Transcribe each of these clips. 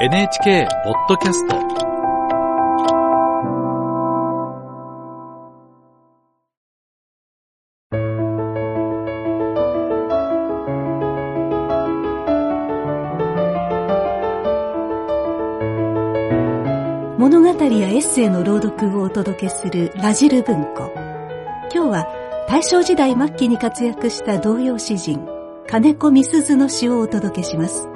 NHK ポッドキャスト。物語やエッセイの朗読をお届けするラジル文庫。今日は大正時代末期に活躍した童謡詩人金子みすずの詩をお届けします。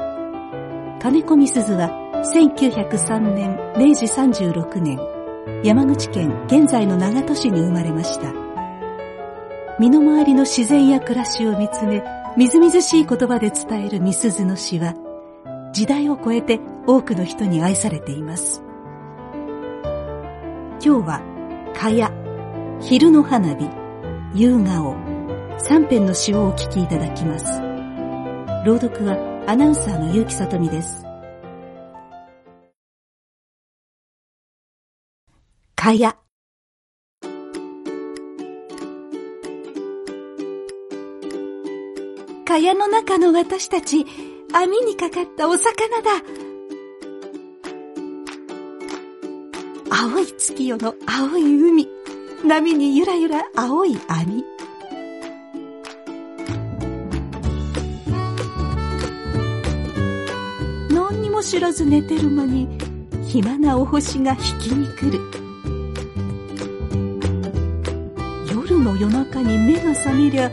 金子みすずは1903年明治36年山口県現在の長門市に生まれました身の回りの自然や暮らしを見つめみずみずしい言葉で伝えるみすずの詩は時代を超えて多くの人に愛されています今日は、かや、昼の花火、夕顔、三編の詩をお聞きいただきます。朗読はアナウンサーの結城さとみです。かや、かやの中の私たち、網にかかったお魚だ。青い月夜の青い海、波にゆらゆら青い網。知らず寝てる間に、暇なお星が引きに来る。夜の夜中に目が覚めりゃ、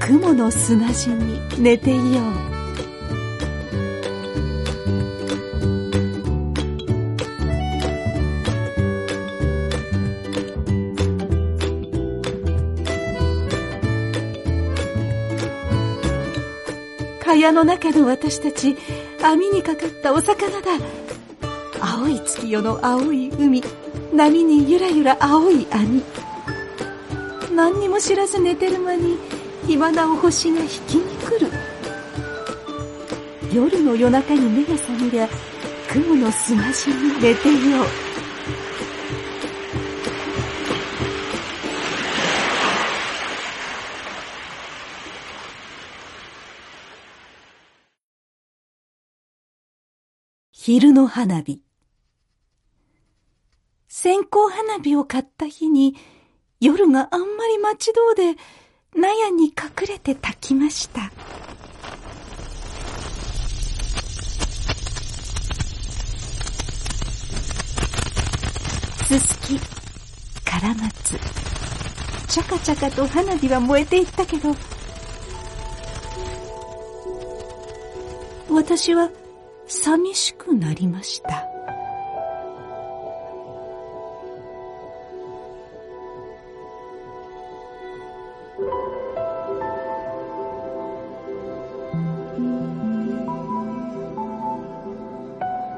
雲の砂地に寝ていよう。蚊帳の中の私たち、網にかかったお魚だ。青い月夜の青い海、波にゆらゆら青い網。何にも知らず寝てる間に、暇なを星が引きに来る。夜の夜中に目が覚めりゃ、雲の砂地に寝てよう。昼の花火。線香花火を買った日に、夜があんまり待ち遠で、納屋に隠れて焚きました。すすき、から松、ちゃかちゃかと花火は燃えていったけど、私は寂しくなりました。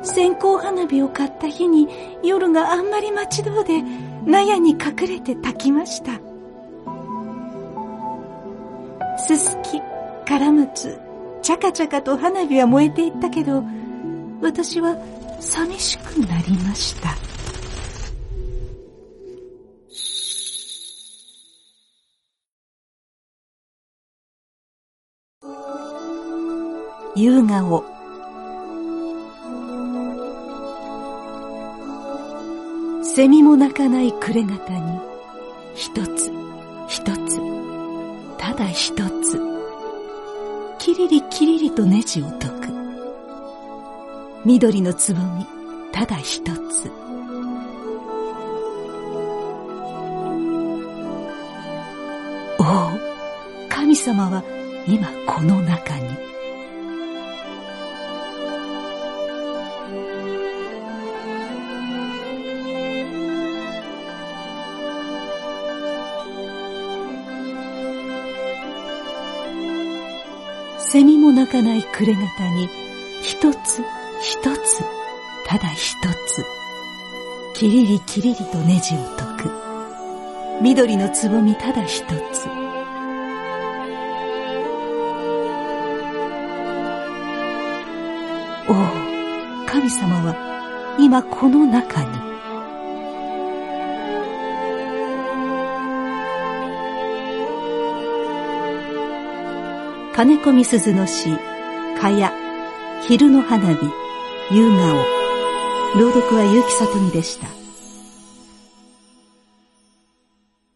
線香花火を買った日に夜があんまり待ち遠で納屋に隠れて焚きました。すすき、からむつ、ちゃかちゃかと花火は燃えていったけど私は寂しくなりました。夕顔セミも鳴かない暮れ方に。一つ一つ。ただ一つ。きりりきりりとネジを解く。緑のつぼみただ一つ。おお神様は今この中に。セミも鳴かない暮れ方に一つ一つ、ただ一つ、きりりきりりとネジを解く。緑のつぼみただ一つ。おお、神様は今この中に。金子みすずの詩、かや、昼の花火、夕顔。朗読は結城里美でした。